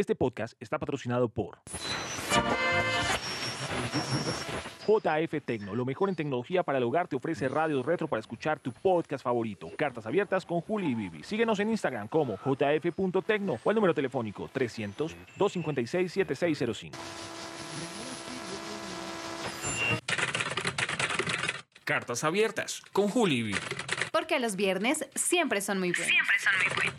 Este podcast está patrocinado por JF Tecno, lo mejor en tecnología para el hogar, te ofrece radios retro para escuchar tu podcast favorito. Cartas abiertas con Juli y Bibi. Síguenos en Instagram como jf.tecno o al número telefónico 300-256-7605. Cartas abiertas con Juli y Bibi. Porque los viernes siempre son muy buenos. Siempre son muy buenos.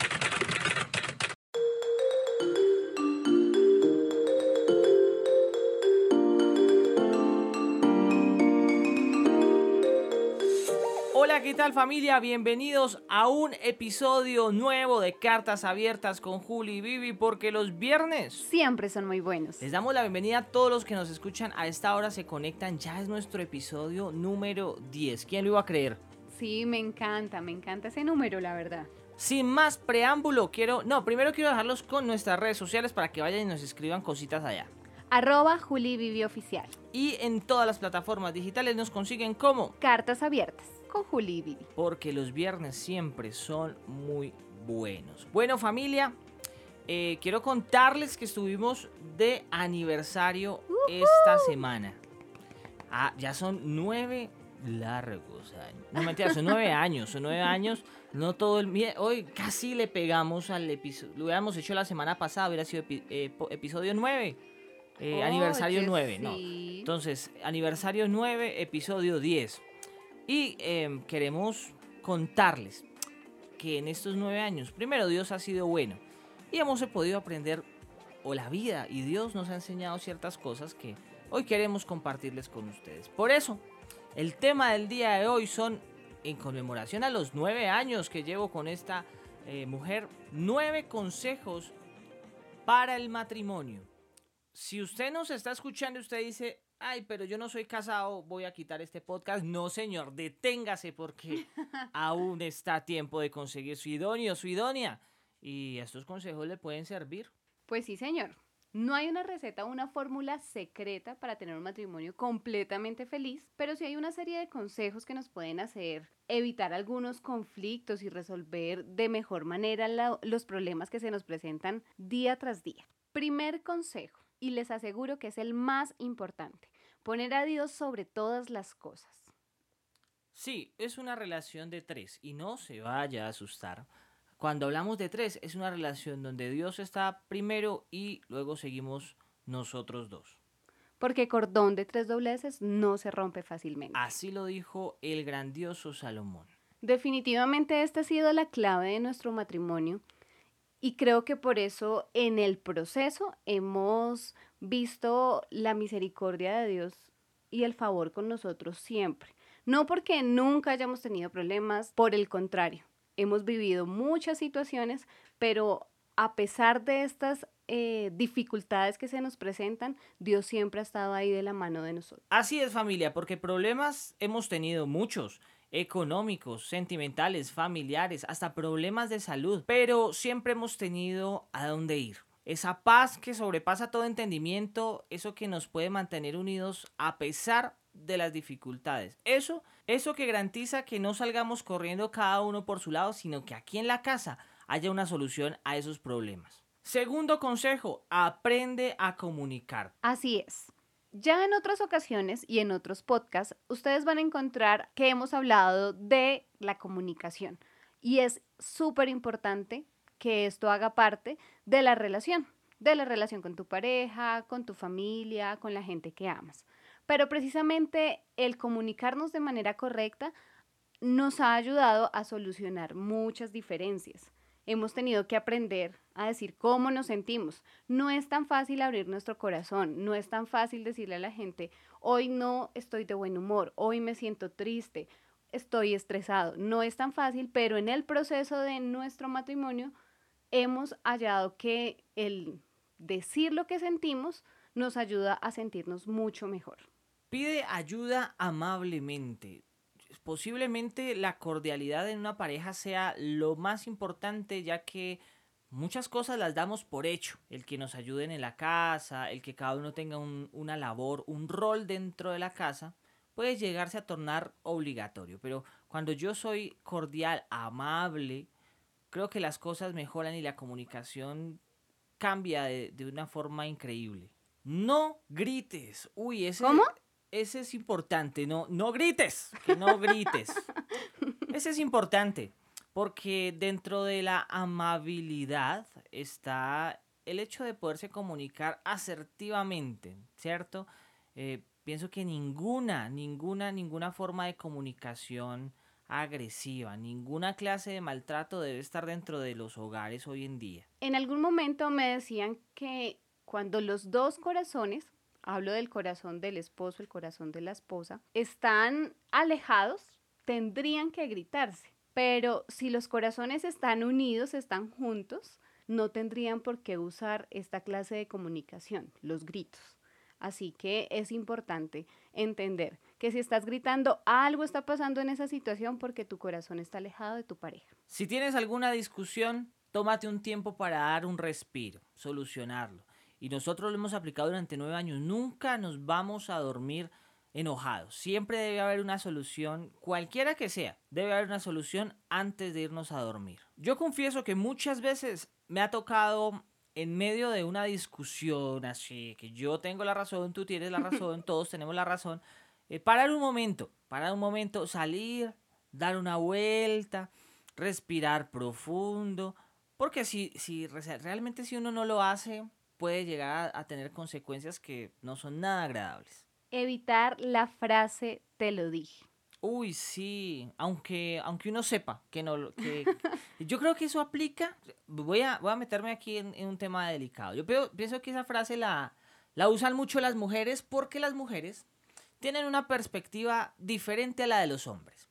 Hola, ¿qué tal familia? Bienvenidos a un episodio nuevo de Cartas Abiertas con Juli y Vivi porque los viernes Siempre son muy buenos. les damos la bienvenida a todos los que nos escuchan a esta hora se conectan. Ya es nuestro episodio número 10. ¿Quién lo iba a creer? Sí, me encanta, me encanta ese número, la verdad. Sin más preámbulo, quiero... No, primero quiero dejarlos con nuestras redes sociales para que vayan y nos escriban cositas allá. Arroba Juli Vivi Oficial. Y en todas las plataformas digitales nos consiguen como... Cartas abiertas con Juli porque los viernes siempre son muy buenos. Bueno familia, eh, quiero contarles que estuvimos de aniversario esta semana. Ah, ya son nueve largos años. No mentira, son nueve años, son nueve años. No todo el... Hoy casi le pegamos al episodio. Lo hubiéramos hecho la semana pasada, hubiera sido epi- eh, episodio 9. eh, aniversario Oye, 9, no. sí. Entonces, aniversario 9, episodio 10. Y em, queremos contarles que en estos nueve años, primero Dios ha sido bueno y hemos podido aprender o la vida y Dios nos ha enseñado ciertas cosas que hoy queremos compartirles con ustedes. Por eso, el tema del día de hoy son en conmemoración a los nueve años que llevo con esta eh, mujer, nueve consejos para el matrimonio. Si usted nos está escuchando usted dice, ay, pero yo no soy casado, voy a quitar este podcast. No, señor, deténgase porque aún está a tiempo de conseguir su idóneo, su idónea. Y estos consejos le pueden servir. Pues sí, señor. No hay una receta o una fórmula secreta para tener un matrimonio completamente feliz, pero sí hay una serie de consejos que nos pueden hacer evitar algunos conflictos y resolver de mejor manera la- los problemas que se nos presentan día tras día. Primer consejo, y les aseguro que es el más importante, poner a Dios sobre todas las cosas. Sí, es una relación de tres y no se vaya a asustar. Cuando hablamos de tres, es una relación donde Dios está primero y luego seguimos nosotros dos. Porque cordón de tres dobleces no se rompe fácilmente. Así lo dijo el grandioso Salomón. Definitivamente esta ha sido la clave de nuestro matrimonio y creo que por eso en el proceso hemos visto la misericordia de Dios y el favor con nosotros siempre. No porque nunca hayamos tenido problemas, por el contrario, hemos vivido muchas situaciones, pero a pesar de estas eh, dificultades que se nos presentan, Dios siempre ha estado ahí de la mano de nosotros. Así es familia, porque problemas hemos tenido muchos, económicos, sentimentales, familiares, hasta problemas de salud, pero siempre hemos tenido a dónde ir. Esa paz que sobrepasa todo entendimiento, eso que nos puede mantener unidos a pesar de las dificultades. Eso, eso que garantiza que no salgamos corriendo cada uno por su lado, sino que aquí en la casa haya una solución a esos problemas. Segundo consejo, aprende a comunicar. Así es. Ya en otras ocasiones y en otros podcasts, ustedes van a encontrar que hemos hablado de la comunicación. Y es súper importante que esto haga parte de la relación, de la relación con tu pareja, con tu familia, con la gente que amas. Pero precisamente el comunicarnos de manera correcta nos ha ayudado a solucionar muchas diferencias. Hemos tenido que aprender a decir cómo nos sentimos. No es tan fácil abrir nuestro corazón, no es tan fácil decirle a la gente, hoy no estoy de buen humor, hoy me siento triste, estoy estresado. No es tan fácil, pero en el proceso de nuestro matrimonio hemos hallado que el decir lo que sentimos nos ayuda a sentirnos mucho mejor. Pide ayuda amablemente. Posiblemente la cordialidad en una pareja sea lo más importante ya que muchas cosas las damos por hecho. El que nos ayuden en la casa, el que cada uno tenga un- una labor, un rol dentro de la casa, puede llegarse a tornar obligatorio. Pero cuando yo soy cordial, amable, creo que las cosas mejoran y la comunicación cambia de, de una forma increíble. No grites. Uy, ese, ¿Cómo? Ese es importante. No, no grites. Que no grites. ese es importante. Porque dentro de la amabilidad está el hecho de poderse comunicar asertivamente, ¿cierto? Eh, pienso que ninguna, ninguna, ninguna forma de comunicación agresiva, ninguna clase de maltrato debe estar dentro de los hogares hoy en día. En algún momento me decían que cuando los dos corazones, hablo del corazón del esposo, el corazón de la esposa, están alejados, tendrían que gritarse. Pero si los corazones están unidos, están juntos, no tendrían por qué usar esta clase de comunicación, los gritos. Así que es importante entender que si estás gritando, algo está pasando en esa situación porque tu corazón está alejado de tu pareja. Si tienes alguna discusión, tómate un tiempo para dar un respiro, solucionarlo. Y nosotros lo hemos aplicado durante nueve años. Nunca nos vamos a dormir enojados. Siempre debe haber una solución, cualquiera que sea, debe haber una solución antes de irnos a dormir. Yo confieso que muchas veces me ha tocado en medio de una discusión así, que yo tengo la razón, tú tienes la razón, todos tenemos la razón, eh, parar un momento, parar un momento, salir, dar una vuelta, respirar profundo, porque si, si realmente si uno no lo hace, puede llegar a, a tener consecuencias que no son nada agradables. Evitar la frase te lo dije. Uy, sí, aunque, aunque uno sepa que no, que, yo creo que eso aplica, voy a, voy a meterme aquí en, en un tema delicado. Yo peo- pienso que esa frase la, la usan mucho las mujeres porque las mujeres tienen una perspectiva diferente a la de los hombres.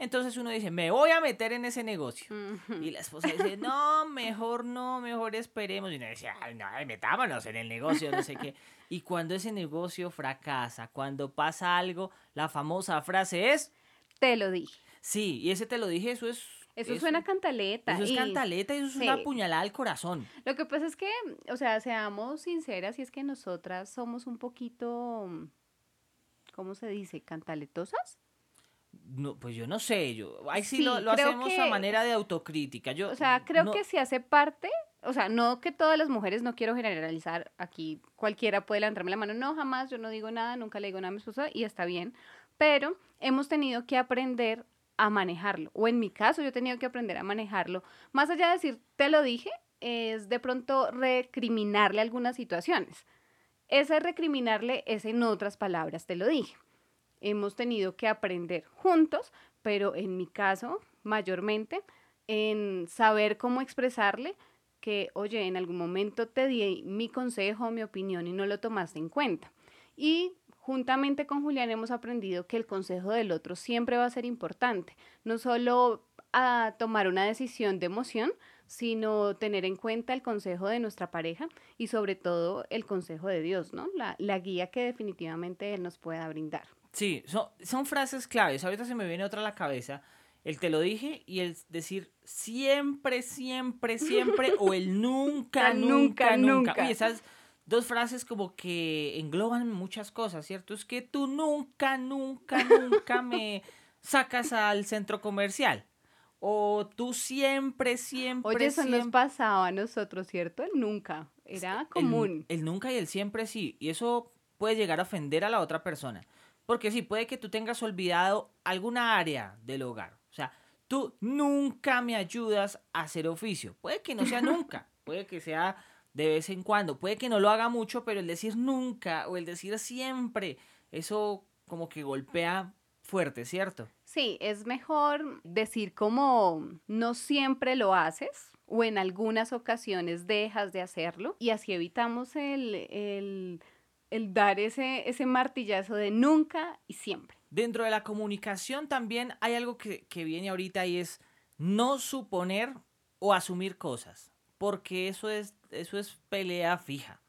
Entonces uno dice, me voy a meter en ese negocio. Y la esposa dice, no, mejor no, mejor esperemos. Y uno dice, ay, no, metámonos en el negocio, no sé qué. Y cuando ese negocio fracasa, cuando pasa algo, la famosa frase es, Te lo dije. sí, y ese te lo dije, eso es... Eso suena cantaleta. Eso es y cantaleta y eso es una puñalada al corazón. Lo que pasa es que, o sea, seamos sinceras, y es que nosotras somos un poquito, ¿cómo se dice? ¿Cantaletosas? No, pues yo no sé, yo, ahí sí, Sí, lo, lo hacemos a que- manera de autocrítica. Yo, O sea, creo no- que si hace parte, o sea, no que todas las mujeres, no quiero generalizar aquí, cualquiera puede levantarme la mano, no, jamás, yo no digo nada, nunca le digo nada a mi esposa y está bien, pero hemos tenido que aprender a manejarlo, o en mi caso yo he tenido que aprender a manejarlo, más allá de decir, te lo dije, es de pronto recriminarle algunas situaciones. Ese recriminarle es en otras palabras, te lo dije. Hemos tenido que aprender juntos, pero en mi caso, mayormente, en saber cómo expresarle que, oye, en algún momento te di mi consejo, mi opinión y no lo tomaste en cuenta. Y juntamente con Julián hemos aprendido que el consejo del otro siempre va a ser importante, no solo a tomar una decisión de emoción, sino tener en cuenta el consejo de nuestra pareja y sobre todo el consejo de Dios, ¿no? La, la guía que definitivamente Él nos pueda brindar. Sí, son, son frases claves. Ahorita se me viene otra a la cabeza. El te lo dije y el decir siempre, siempre, siempre o el nunca, Nunca, nunca, nunca. nunca. Oye, esas dos frases como que engloban muchas cosas, ¿cierto? Es que tú nunca, nunca, nunca me sacas al centro comercial. O tú siempre, siempre, Oye, eso nos pasaba a nosotros, ¿cierto? El nunca. Era El- común. El, nunca y el siempre sí. Y eso puede llegar a ofender a la otra persona. Porque sí, puede que tú tengas olvidado alguna área del hogar. O sea, tú nunca me ayudas a hacer oficio. Puede que no sea nunca. Puede que sea de vez en cuando. Puede que no lo haga mucho, pero el decir nunca o el decir siempre, eso como que golpea fuerte, ¿cierto? Sí, es mejor decir como no siempre lo haces o en algunas ocasiones dejas de hacerlo y así evitamos el, el, el dar ese, ese martillazo de nunca y siempre. Dentro de la comunicación también hay algo que, que viene ahorita y es no suponer o asumir cosas, porque eso es, eso es pelea fija.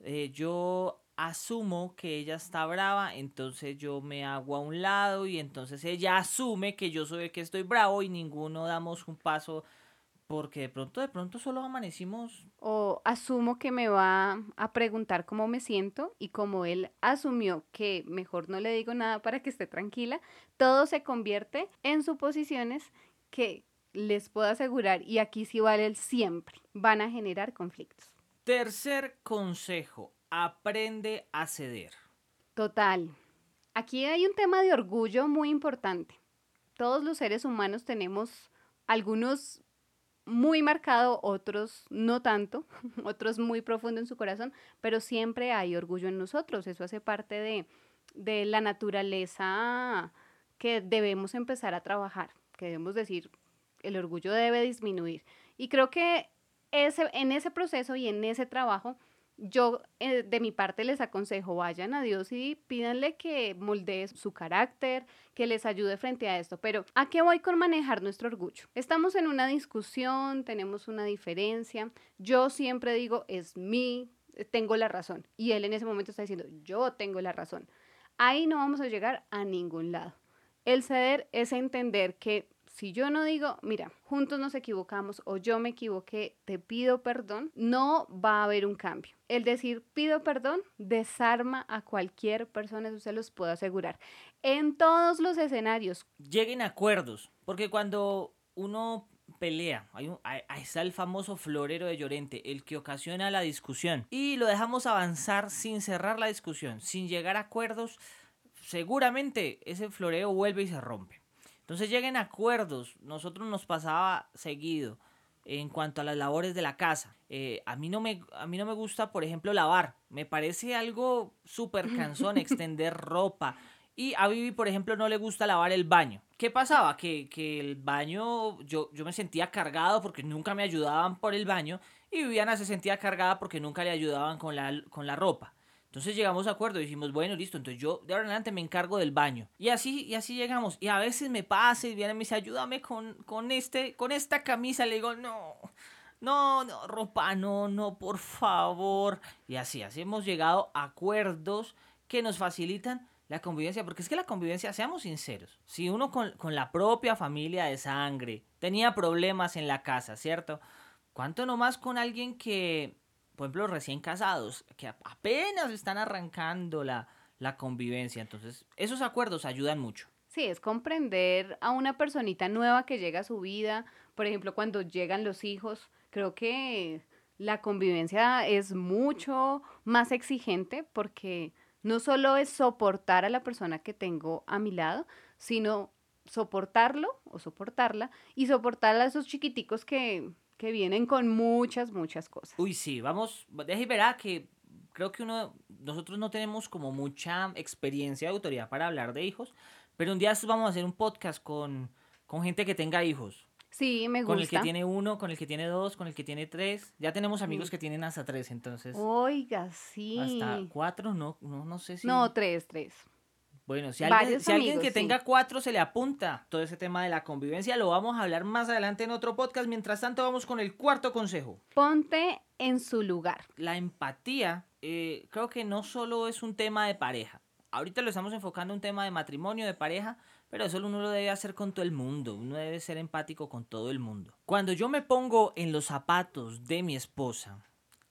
Eh, yo asumo que ella está brava, entonces yo me hago a un lado y entonces ella asume que yo soy que estoy bravo y ninguno damos un paso porque de pronto, de pronto solo amanecimos O asumo que me va a preguntar cómo me siento y como él asumió que mejor no le digo nada para que esté tranquila, todo se convierte en suposiciones que les puedo asegurar, y aquí sí vale el siempre, van a generar conflictos. Tercer consejo, aprende a ceder. Total. Aquí hay un tema de orgullo muy importante. Todos los seres humanos tenemos algunos muy marcado, otros no tanto, otros muy profundo en su corazón, pero siempre hay orgullo en nosotros. Eso hace parte de, de la naturaleza que debemos empezar a trabajar, que debemos decir, el orgullo debe disminuir. Y creo que ese, en ese proceso y en ese trabajo yo eh, de mi parte les aconsejo, vayan a Dios y pídanle que moldee su carácter, que les ayude frente a esto. Pero ¿a qué voy con manejar nuestro orgullo? Estamos en una discusión, tenemos una diferencia. Yo siempre digo, es mi, tengo la razón. Y él en ese momento está diciendo, yo tengo la razón. Ahí no vamos a llegar a ningún lado. El ceder es entender que si yo no digo, mira, juntos nos equivocamos o yo me equivoqué, te pido perdón, no va a haber un cambio. El decir pido perdón desarma a cualquier persona, eso se los puedo asegurar. En todos los escenarios. Lleguen acuerdos, porque cuando uno pelea. Ahí está el famoso florero de Llorente, el que ocasiona la discusión. Y lo dejamos avanzar sin cerrar la discusión, sin llegar a acuerdos. Seguramente ese floreo vuelve y se rompe. Entonces lleguen a acuerdos. Nosotros nos pasaba seguido en cuanto a las labores de la casa. Eh, a, mí no me, a mí no me gusta, por ejemplo, lavar. Me parece algo súper cansón extender ropa. Y a Vivi, por ejemplo, no le gusta lavar el baño. ¿Qué pasaba? Que, que el baño, yo, yo me sentía cargado porque nunca me ayudaban por el baño. Y Viviana se sentía cargada porque nunca le ayudaban con la, con la ropa. Entonces llegamos a acuerdo y dijimos, bueno, listo, entonces yo de ahora en adelante me encargo del baño. Y así, y así llegamos. Y a veces me pasa y viene y me dice, ayúdame con, con, este, con esta camisa. Le digo, no, no, no, ropa, no, no, por favor. Y así, así hemos llegado a acuerdos que nos facilitan la convivencia. Porque es que la convivencia, seamos sinceros, si uno con, con la propia familia de sangre tenía problemas en la casa, ¿cierto? ¿Cuánto nomás con alguien que por ejemplo, recién casados, que apenas están arrancando la, la convivencia. Entonces, esos acuerdos ayudan mucho. Sí, es comprender a una personita nueva que llega a su vida. Por ejemplo, cuando llegan los hijos, creo que la convivencia es mucho más exigente porque no solo es soportar a la persona que tengo a mi lado, sino soportarlo o soportarla y soportar a esos chiquiticos que que vienen con muchas, muchas cosas. Uy, sí, vamos, deje verá que creo que uno, nosotros no tenemos como mucha experiencia de autoridad para hablar de hijos, pero un día vamos a hacer un podcast con, con gente que tenga hijos. Sí, me gusta. Con el que tiene uno, con el que tiene dos, con el que tiene tres. Ya tenemos amigos que tienen hasta tres, entonces. Oiga, sí. Hasta cuatro, no, no, no sé si. No, tres, tres. Bueno, si alguien, si alguien que tenga cuatro se le apunta todo ese tema de la convivencia, lo vamos a hablar más adelante en otro podcast. Mientras tanto, vamos con el cuarto consejo. Ponte en su lugar. La empatía eh, creo que no solo es un tema de pareja. Ahorita lo estamos enfocando en un tema de matrimonio, de pareja, pero eso uno lo debe hacer con todo el mundo. Uno debe ser empático con todo el mundo. Cuando yo me pongo en los zapatos de mi esposa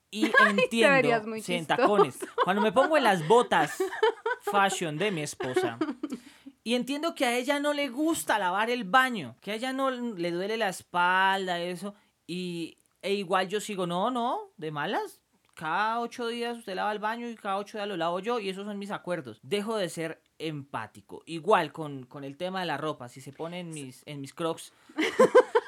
y entiendo, muy sí, en tacones, cuando me pongo en las botas fashion de mi esposa. Y entiendo que a ella no le gusta lavar el baño, que a ella no le duele la espalda, eso. Y e igual yo sigo, no, no, de malas. Cada ocho días usted lava el baño y cada ocho días lo lavo yo y esos son mis acuerdos. Dejo de ser empático. Igual con, con el tema de la ropa. Si se pone en mis, en mis crocs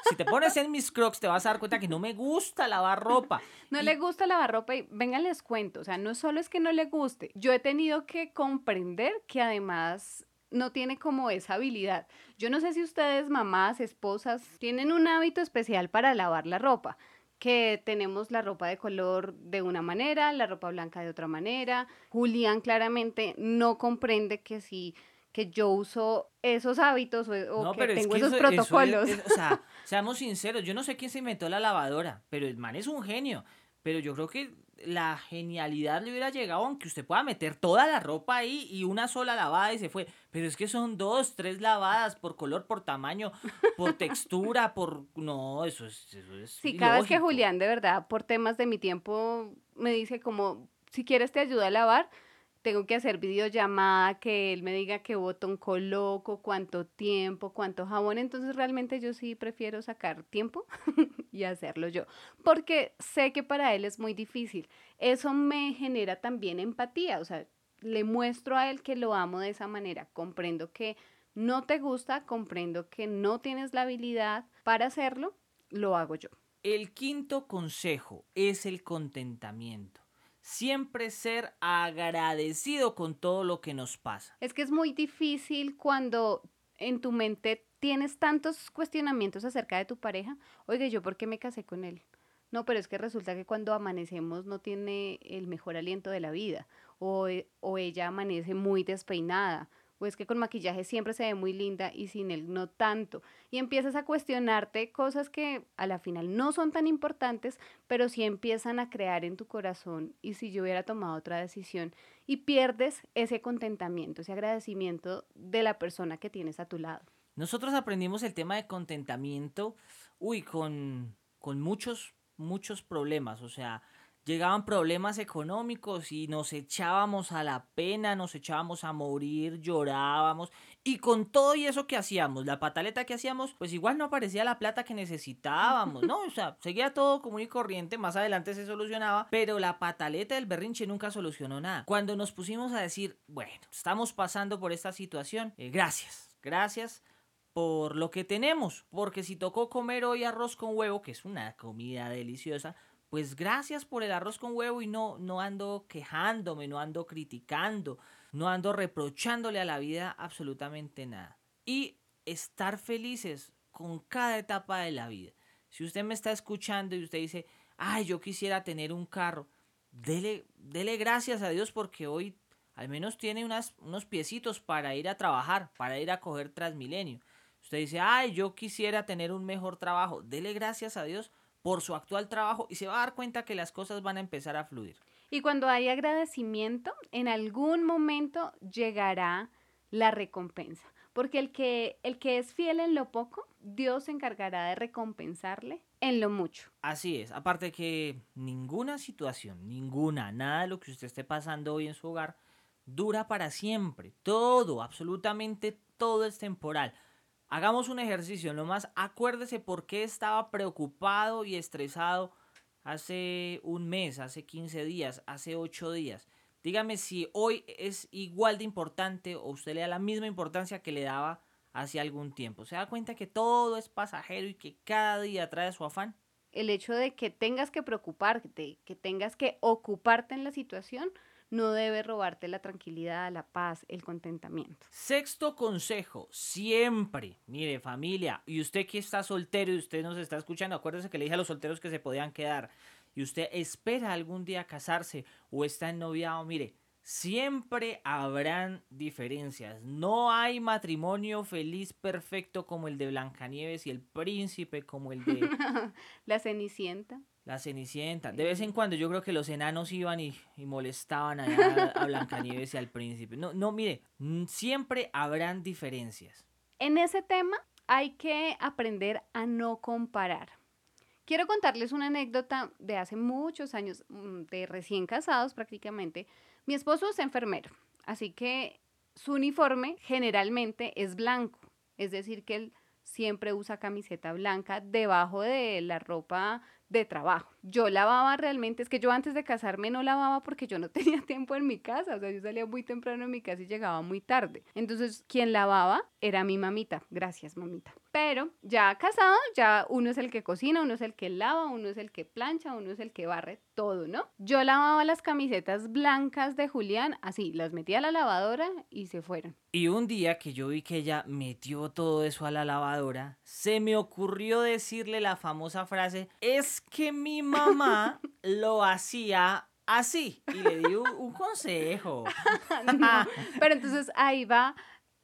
si te pones en mis crocs, te vas a dar cuenta que no me gusta lavar ropa. No le gusta lavar ropa y vengan les cuento, o sea, no solo es que no le guste, yo he tenido que comprender que además no tiene como esa habilidad. Yo no sé si ustedes, mamás, esposas, tienen un hábito especial para lavar la ropa que tenemos la ropa de color de una manera, la ropa blanca de otra manera. Julián claramente no comprende que si que yo uso esos hábitos o, que tengo esos protocolos. o sea, seamos sinceros, yo no sé quién se inventó la lavadora, pero el man es un genio. Pero yo creo que la genialidad le hubiera llegado aunque usted pueda meter toda la ropa ahí y una sola lavada y se fue. Pero es que son dos, tres lavadas por color, por tamaño, por textura, por... No, eso es... Eso es sí, cada vez que Julián, de verdad, por temas de mi tiempo, me dice como, si quieres te ayuda a lavar, tengo que hacer videollamada, que él me diga qué botón coloco, cuánto tiempo, cuánto jabón. Entonces realmente yo sí prefiero sacar tiempo y hacerlo yo, porque sé que para él es muy difícil. Eso me genera también empatía, o sea, le muestro a él que lo amo de esa manera, comprendo que no te gusta, comprendo que no tienes la habilidad para hacerlo, lo hago yo. El quinto consejo es el contentamiento. Siempre ser agradecido con todo lo que nos pasa. Es que es muy difícil cuando en tu mente tienes tantos cuestionamientos acerca de tu pareja. Oiga, ¿yo por qué me casé con él? No, pero es que resulta que cuando amanecemos no tiene el mejor aliento de la vida. O, e, o ella amanece muy despeinada pues que con maquillaje siempre se ve muy linda y sin él no tanto. Y empiezas a cuestionarte cosas que a la final no son tan importantes, pero sí empiezan a crear en tu corazón y si yo hubiera tomado otra decisión y pierdes ese contentamiento, ese agradecimiento de la persona que tienes a tu lado. Nosotros aprendimos el tema de contentamiento, uy, con, con muchos, muchos problemas, o sea, llegaban problemas económicos y nos echábamos a la pena, nos echábamos a morir, llorábamos y con todo y eso que hacíamos, la pataleta que hacíamos, pues igual no aparecía la plata que necesitábamos, ¿no? O sea, seguía todo común y corriente, más adelante se solucionaba, pero la pataleta del berrinche nunca solucionó nada. Cuando nos pusimos a decir, bueno, estamos pasando por esta situación, eh, gracias, gracias por lo que tenemos, porque si tocó comer hoy arroz con huevo, que es una comida deliciosa, pues gracias por el arroz con huevo y no, no ando quejándome, no ando criticando, no ando reprochándole a la vida absolutamente nada. Y estar felices con cada etapa de la vida. Si usted me está escuchando y usted dice, ay, yo quisiera tener un carro, dele, dele gracias a Dios porque hoy al menos tiene unas, unos piecitos para ir a trabajar, para ir a coger Transmilenio. Usted dice, ay, yo quisiera tener un mejor trabajo, dele gracias a Dios por su actual trabajo y se va a dar cuenta que las cosas van a empezar a fluir. Y cuando hay agradecimiento, en algún momento llegará la recompensa, porque el que, el que es fiel en lo poco, Dios se encargará de recompensarle en lo mucho. Así es, aparte que ninguna situación, ninguna, nada de lo que usted esté pasando hoy en su hogar, dura para siempre. Todo, absolutamente todo es temporal. Hagamos un ejercicio, nomás acuérdese por qué estaba preocupado y estresado hace un mes, hace 15 días, hace 8 días. Dígame si hoy es igual de importante o usted le da la misma importancia que le daba hace algún tiempo. ¿Se da cuenta que todo es pasajero y que cada día trae su afán? El hecho de que tengas que preocuparte, que tengas que ocuparte en la situación, no debe robarte la tranquilidad, la paz, el contentamiento. Sexto consejo, siempre, mire familia, y usted que está soltero y usted nos está escuchando, acuérdese que le dije a los solteros que se podían quedar, y usted espera algún día casarse o está en noviado, mire, Siempre habrán diferencias. No hay matrimonio feliz perfecto como el de Blancanieves y el príncipe como el de la Cenicienta. La Cenicienta. De vez en cuando yo creo que los enanos iban y, molestaban a, a Blancanieves y al príncipe. No, no, mire, siempre habrán diferencias. En ese tema hay que aprender a no comparar. Quiero contarles una anécdota de hace muchos años, mm, de recién casados prácticamente. Mi esposo es enfermero, así que su uniforme generalmente es blanco, es decir, que él siempre usa camiseta blanca debajo de la ropa de trabajo. Yo lavaba realmente, es que yo antes de casarme no lavaba porque yo no tenía tiempo en mi casa, o sea, yo salía muy temprano en mi casa y llegaba muy tarde. Entonces, quien lavaba era mi mamita. Gracias, mamita. Pero ya casado, ya uno es el que cocina, uno es el que lava, uno es el que plancha, uno es el que barre, todo, ¿no? Yo lavaba las camisetas blancas de Julián, así, las metía a la lavadora y se fueron. Y un día que yo vi que ella metió todo eso a la lavadora, se me ocurrió decirle la famosa frase, es que mi mamá lo hacía así. Y le di un, consejo. pero entonces ahí va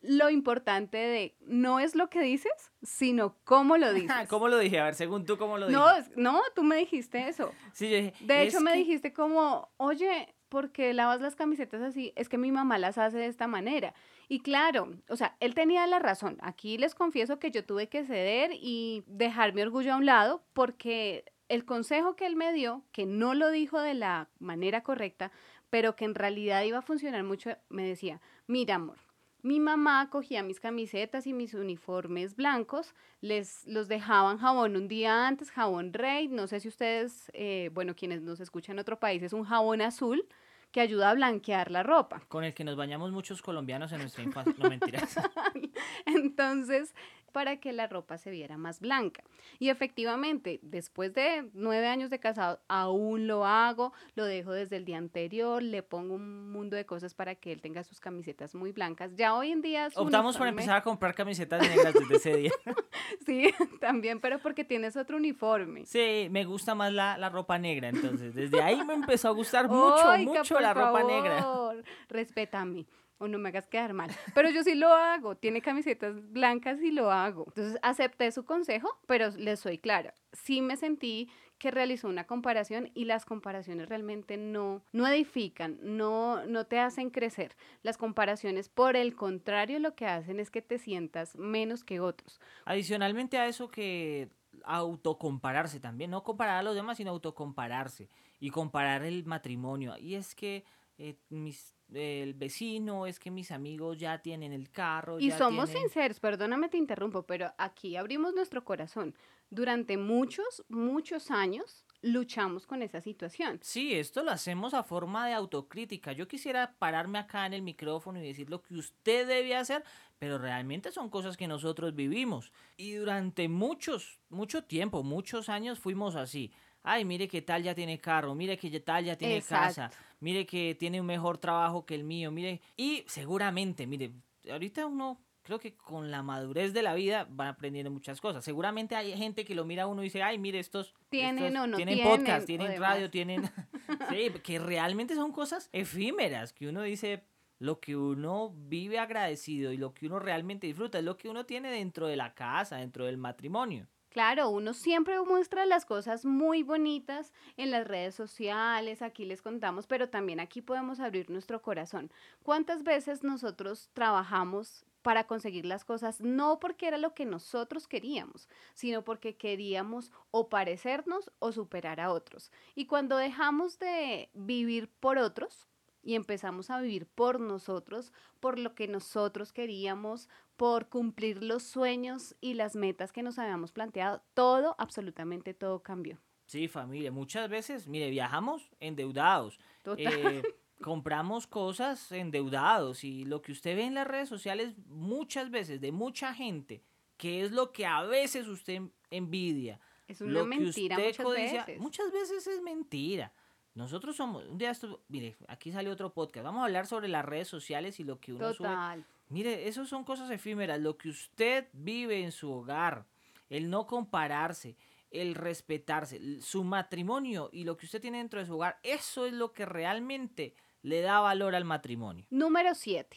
lo importante de no es lo que dices, sino cómo lo dices. ¿Cómo lo dije? A ver, según tú, ¿cómo lo dije? No, no, tú me dijiste eso. Sí, yo dije, de hecho, me dijiste como, oye, ¿por qué lavas las camisetas así? Es que mi mamá las hace de esta manera. Y claro, o sea, él tenía la razón. Aquí les confieso que yo tuve que ceder y dejar mi orgullo a un lado porque el consejo que él me dio, que no lo dijo de la manera correcta, pero que en realidad iba a funcionar mucho, me decía, mira amor, mi mamá cogía mis camisetas y mis uniformes blancos, les los dejaban jabón un día antes, jabón rey, no sé si ustedes, eh, bueno, quienes nos escuchan en otro país, es un jabón azul que ayuda a blanquear la ropa. Con el que nos bañamos muchos colombianos en nuestra infancia, no mentiras. Entonces, para que la ropa se viera más blanca. Y efectivamente, después de nueve años de casado, aún lo hago, lo dejo desde el día anterior, le pongo un mundo de cosas para que él tenga sus camisetas muy blancas. Ya hoy en día... Optamos por empezar a comprar camisetas negras desde ese día. Sí, también, pero porque tienes otro uniforme. Sí, me gusta más la, la ropa negra, entonces desde ahí me empezó a gustar mucho, Oiga, mucho la ropa negra. favor, Respétame o no me hagas quedar mal. Pero yo sí lo hago. Tiene camisetas blancas y lo hago. Entonces acepté su consejo, pero les soy clara. Sí me sentí que realizó una comparación y las comparaciones realmente no, no edifican, no, no te hacen crecer. Las comparaciones, por el contrario, lo que hacen es que te sientas menos que otros. Adicionalmente a eso que autocompararse también, no comparar a los demás, sino autocompararse y comparar el matrimonio. Y es que eh, mis, el vecino, es que mis amigos ya tienen el carro. Y ya somos tienen- sinceros, perdóname te interrumpo, pero aquí abrimos nuestro corazón. Durante muchos, muchos años luchamos con esa situación. Sí, esto lo hacemos a forma de autocrítica. Yo quisiera pararme acá en el micrófono y decir lo que usted debe hacer, pero realmente son cosas que nosotros vivimos. Y durante muchos, mucho tiempo, muchos años fuimos así. Ay, mire que tal ya tiene carro, mire que tal ya tiene casa, mire que tiene un mejor trabajo que el mío, mire. Y seguramente, mire, ahorita uno creo que con la madurez de la vida van aprendiendo muchas cosas. Seguramente hay gente que lo mira a uno y dice, ay, mire, estos Tienen estos no tienen tienen, podcast, tienen radio, tienen... sí, que realmente son cosas efímeras, que uno dice, lo que uno vive agradecido y lo que uno realmente disfruta es lo que uno tiene dentro de la casa, dentro del matrimonio. Claro, uno siempre muestra las cosas muy bonitas en las redes sociales, aquí les contamos, pero también aquí podemos abrir nuestro corazón. ¿Cuántas veces nosotros trabajamos para conseguir las cosas no porque era lo que nosotros queríamos, sino porque queríamos o parecernos o superar a otros? Y cuando dejamos de vivir por otros, y empezamos a vivir por nosotros, por lo que nosotros queríamos, por cumplir los sueños y las metas que nos habíamos planteado, todo, absolutamente todo cambió. Sí, familia, muchas veces, mire, viajamos endeudados. Total. eh, compramos cosas endeudados y lo que usted ve en las redes sociales muchas veces de mucha gente, que es lo que a veces usted envidia, es una lo que mentira usted muchas codicia, veces. muchas veces es mentira. Nosotros somos, un día esto, mire, aquí salió otro podcast, vamos a hablar sobre las redes sociales y lo que uno sube. Total. Mire, eso son cosas efímeras, lo que usted vive en su hogar, el no compararse, el respetarse, su matrimonio y lo que usted tiene dentro de su hogar, eso es lo que realmente le da valor al matrimonio. Número 7.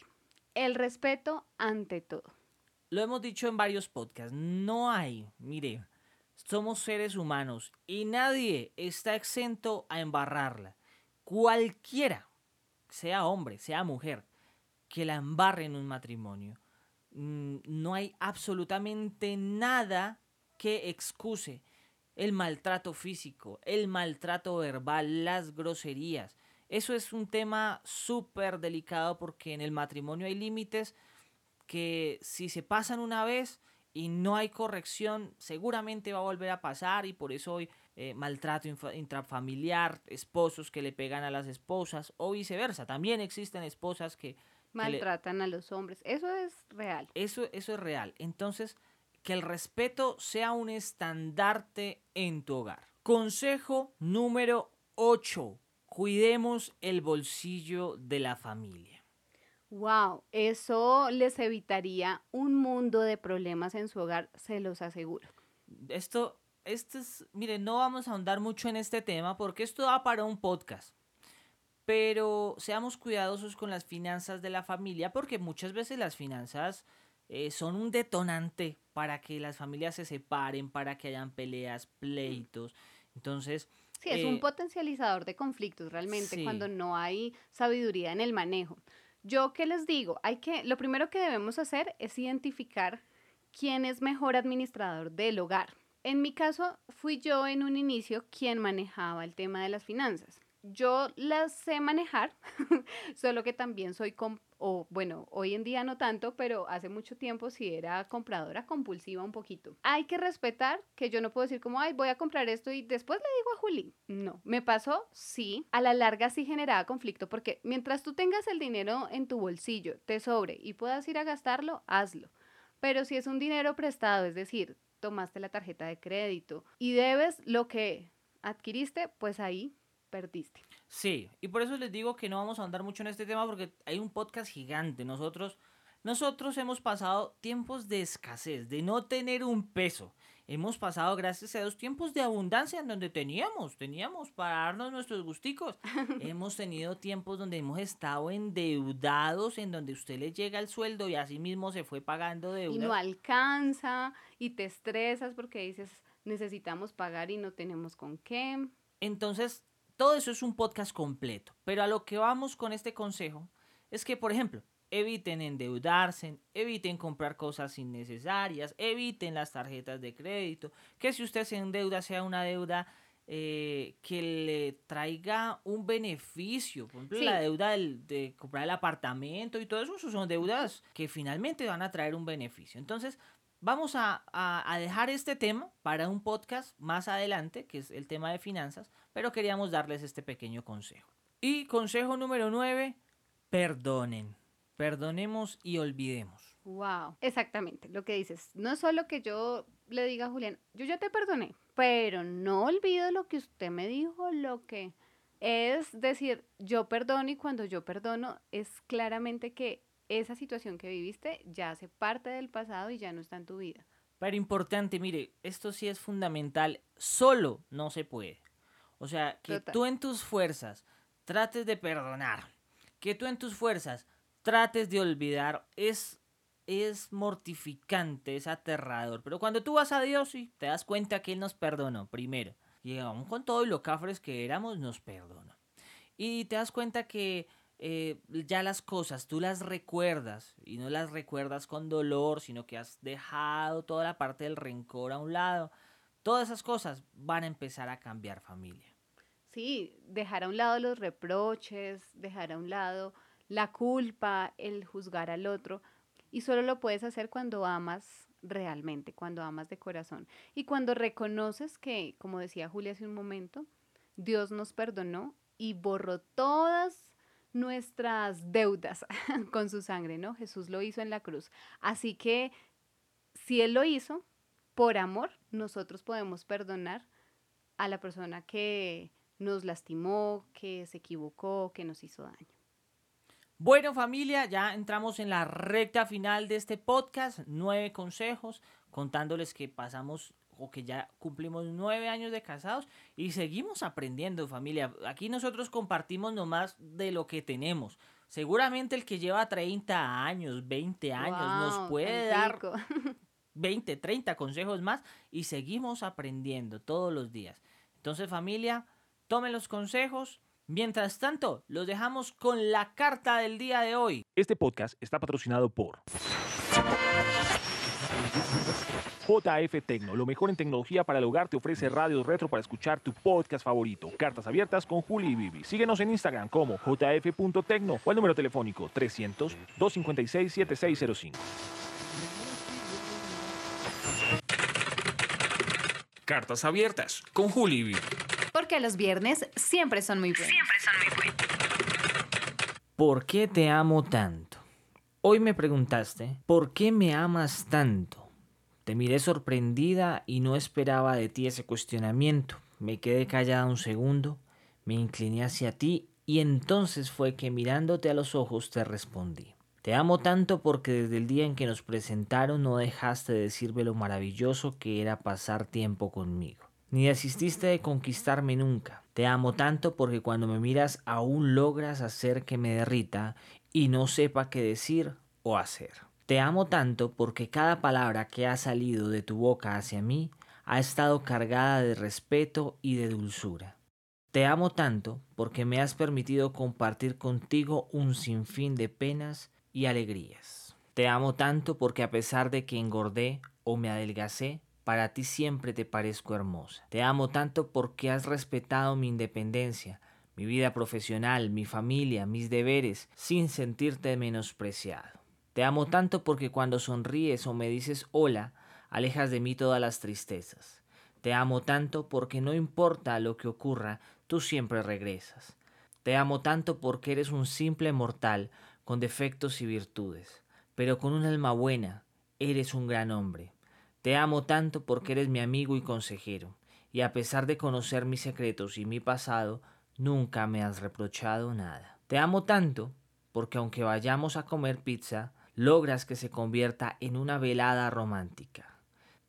El respeto ante todo. Lo hemos dicho en varios podcasts, no hay, mire, somos seres humanos y nadie está exento a embarrarla. Cualquiera, sea hombre, sea mujer, que la embarre en un matrimonio. Mm, No hay absolutamente nada que excuse el maltrato físico, el maltrato verbal, las groserías. Eso es un tema súper delicado porque en el matrimonio hay límites que si se pasan una vez y no hay corrección, seguramente va a volver a pasar y por eso hoy eh, maltrato intrafamiliar, esposos que le pegan a las esposas o viceversa. También existen esposas que... que le- Maltratan a los hombres. Eso es real. eso, eso es real. Entonces, que el respeto sea un estandarte en tu hogar. Consejo número 8. Cuidemos el bolsillo de la familia. Wow, eso les evitaría un mundo de problemas en su hogar, se los aseguro. Esto, esto es, mire, no vamos a ahondar mucho en este tema porque esto da para un podcast. Pero seamos cuidadosos con las finanzas de la familia porque muchas veces las finanzas eh, son un detonante para que las familias se separen, para que hayan peleas, pleitos. Entonces, Sí, es Eh, un potencializador de conflictos realmente sí. cuando no hay sabiduría en el manejo. Yo qué les digo, hay que lo primero que debemos hacer es identificar quién es mejor administrador del hogar. En mi caso, fui yo en un inicio quien manejaba el tema de las finanzas. Yo las sé manejar, solo que también soy, o bueno, hoy en día no tanto, pero hace mucho tiempo sí era compradora compulsiva un poquito. Hay que respetar que yo no puedo decir como, ay, voy a comprar esto y después le digo a Juli. No, me pasó, sí, a la larga sí generaba conflicto porque mientras tú tengas el dinero en tu bolsillo, te sobre y puedas ir a gastarlo, hazlo. Pero si es un dinero prestado, es decir, tomaste la tarjeta de crédito y debes lo que adquiriste, pues ahí perdiste. Sí, y por eso les digo que no vamos a andar mucho en este tema porque hay un podcast gigante. Nosotros, nosotros hemos pasado tiempos de escasez, de no tener un peso. Hemos pasado, gracias a Dios, tiempos de abundancia en donde teníamos, teníamos para darnos nuestros gusticos. hemos tenido tiempos donde hemos estado endeudados, en donde usted le llega el sueldo y así mismo se fue pagando deuda. Y no alcanza y te estresas porque dices, necesitamos pagar y no tenemos con qué. Entonces, todo eso es un podcast completo, pero a lo que vamos con este consejo es que, por ejemplo, eviten endeudarse, eviten comprar cosas innecesarias, eviten las tarjetas de crédito, que si usted se endeuda sea una deuda eh, que le traiga un beneficio. Por ejemplo, la deuda de comprar el apartamento y todo eso, eso son deudas que finalmente van a traer un beneficio. Entonces, Vamos a, dejar este tema para un podcast más adelante, que es el tema de finanzas, pero queríamos darles este pequeño consejo. Y consejo número 9, perdonen. Perdonemos y olvidemos. Wow, exactamente lo que dices. No es solo que yo le diga a Julián, yo ya te perdoné, pero no olvido lo que usted me dijo, lo que es decir, yo perdono y cuando yo perdono es claramente que esa situación que viviste ya hace parte del pasado y ya no está en tu vida. Pero importante, mire, esto sí es fundamental, solo no se puede. O sea, que tú en tus fuerzas trates de perdonar, que tú en tus fuerzas trates de olvidar, es, es mortificante, es aterrador. Pero cuando tú vas a Dios y te das cuenta que Él nos perdonó primero, y aún con todo lo cafres que éramos, nos perdonó. Y te das cuenta que eh, ya las cosas tú las recuerdas y no las recuerdas con dolor, sino que has dejado toda la parte del rencor a un lado. Todas esas cosas van a empezar a cambiar familia. Sí, dejar a un lado los reproches, dejar a un lado la culpa, el juzgar al otro. Y solo lo puedes hacer cuando amas realmente, cuando amas de corazón. Y cuando reconoces que, como decía Julia hace un momento, Dios nos perdonó y borró todas nuestras deudas con su sangre, ¿no? Jesús lo hizo en la cruz. Así que si Él lo hizo, por amor, nosotros podemos perdonar a la persona que nos lastimó, que se equivocó, que nos hizo daño. Bueno familia, ya entramos en la recta final de este podcast, nueve consejos, contándoles que pasamos o que ya cumplimos nueve años de casados y seguimos aprendiendo familia. Aquí nosotros compartimos nomás de lo que tenemos. Seguramente el que lleva 30 años, 20 años, nos puede dar 20, 30 consejos más y seguimos aprendiendo todos los días. Entonces familia, tomen los consejos. Mientras tanto, los dejamos con la carta del día de hoy. Este podcast está patrocinado por... JF Tecno, lo mejor en tecnología para el hogar, te ofrece radios retro para escuchar tu podcast favorito. Cartas abiertas con Juli y Bibi. Síguenos en Instagram como jf.tecno o al número telefónico 300-256-7605. Cartas abiertas con Juli y Bibi. Porque los viernes siempre son muy buenos. Siempre son muy buenos. ¿Por qué te amo tanto? Hoy me preguntaste, ¿por qué me amas tanto? Te miré sorprendida y no esperaba de ti ese cuestionamiento. Me quedé callada un segundo, me incliné hacia ti y entonces fue que mirándote a los ojos te respondí. Te amo tanto porque desde el día en que nos presentaron no dejaste de decirme lo maravilloso que era pasar tiempo conmigo. Ni desististe de conquistarme nunca. Te amo tanto porque cuando me miras aún logras hacer que me derrita y no sepa qué decir o hacer. Te amo tanto porque cada palabra que ha salido de tu boca hacia mí ha estado cargada de respeto y de dulzura. Te amo tanto porque me has permitido compartir contigo un sinfín de penas y alegrías. Te amo tanto porque a pesar de que engordé o me adelgacé, para ti siempre te parezco hermosa. Te amo tanto porque has respetado mi independencia, mi vida profesional, mi familia, mis deberes, sin sentirte menospreciado. Te amo tanto porque cuando sonríes o me dices hola, alejas de mí todas las tristezas. Te amo tanto porque no importa lo que ocurra, tú siempre regresas. Te amo tanto porque eres un simple mortal con defectos y virtudes, pero con un alma buena, eres un gran hombre. Te amo tanto porque eres mi amigo y consejero, y a pesar de conocer mis secretos y mi pasado, nunca me has reprochado nada. Te amo tanto porque aunque vayamos a comer pizza, logras que se convierta en una velada romántica.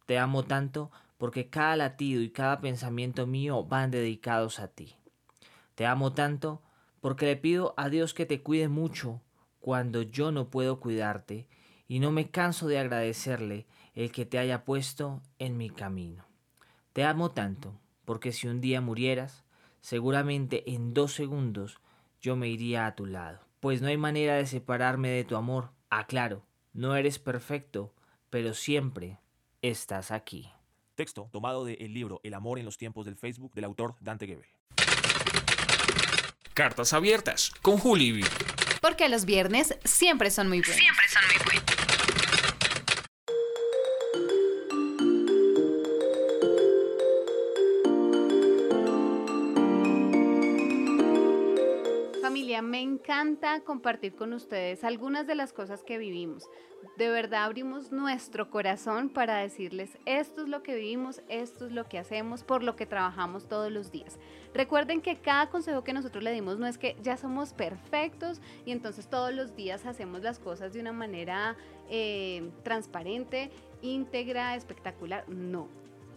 Te amo tanto porque cada latido y cada pensamiento mío van dedicados a ti. Te amo tanto porque le pido a Dios que te cuide mucho cuando yo no puedo cuidarte y no me canso de agradecerle el que te haya puesto en mi camino. Te amo tanto, porque si un día murieras, seguramente en dos segundos yo me iría a tu lado, pues no hay manera de separarme de tu amor. Aclaro, no eres perfecto, pero siempre estás aquí. Texto tomado del libro El amor en los tiempos del Facebook del autor Dante Gebel. Cartas abiertas con Juli. Porque los viernes siempre son muy buenos. Siempre son muy buenos. Encanta compartir con ustedes algunas de las cosas que vivimos. De verdad abrimos nuestro corazón para decirles esto es lo que vivimos, esto es lo que hacemos, por lo que trabajamos todos los días. Recuerden que cada consejo que nosotros le dimos no es que ya somos perfectos y entonces todos los días hacemos las cosas de una manera eh, transparente, íntegra, espectacular. No,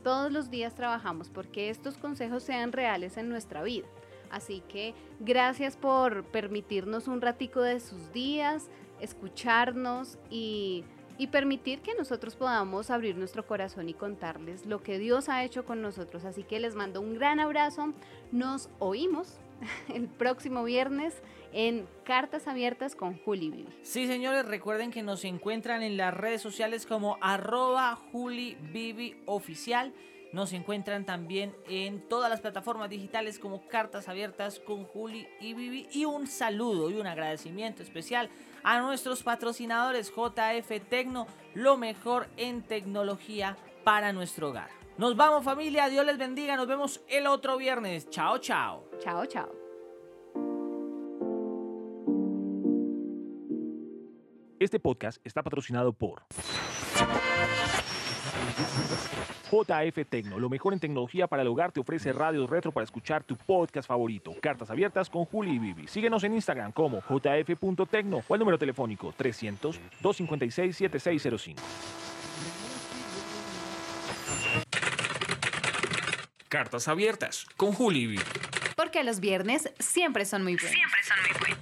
todos los días trabajamos porque estos consejos sean reales en nuestra vida. Así que gracias por permitirnos un ratico de sus días, escucharnos y, y, permitir que nosotros podamos abrir nuestro corazón y contarles lo que Dios ha hecho con nosotros. Así que les mando un gran abrazo. Nos oímos el próximo viernes en Cartas Abiertas con Juli Bibi. Sí, señores, recuerden que nos encuentran en las redes sociales como arroba Juli Oficial. Nos encuentran también en todas las plataformas digitales como Cartas Abiertas con Juli y Vivi. Y un saludo y un agradecimiento especial a nuestros patrocinadores JF Tecno, lo mejor en tecnología para nuestro hogar. Nos vamos familia, Dios les bendiga, nos vemos el otro viernes. Chao, chao. Chao, chao. Este podcast está patrocinado por JF Tecno, lo mejor en tecnología para el hogar, te ofrece radios retro para escuchar tu podcast favorito. Cartas abiertas con Juli y Bibi. Síguenos en Instagram como jf.tecno o al número telefónico 300-256-7605. Cartas abiertas con Juli y Bibi. Porque los viernes siempre son muy buenos. Siempre son muy buenos.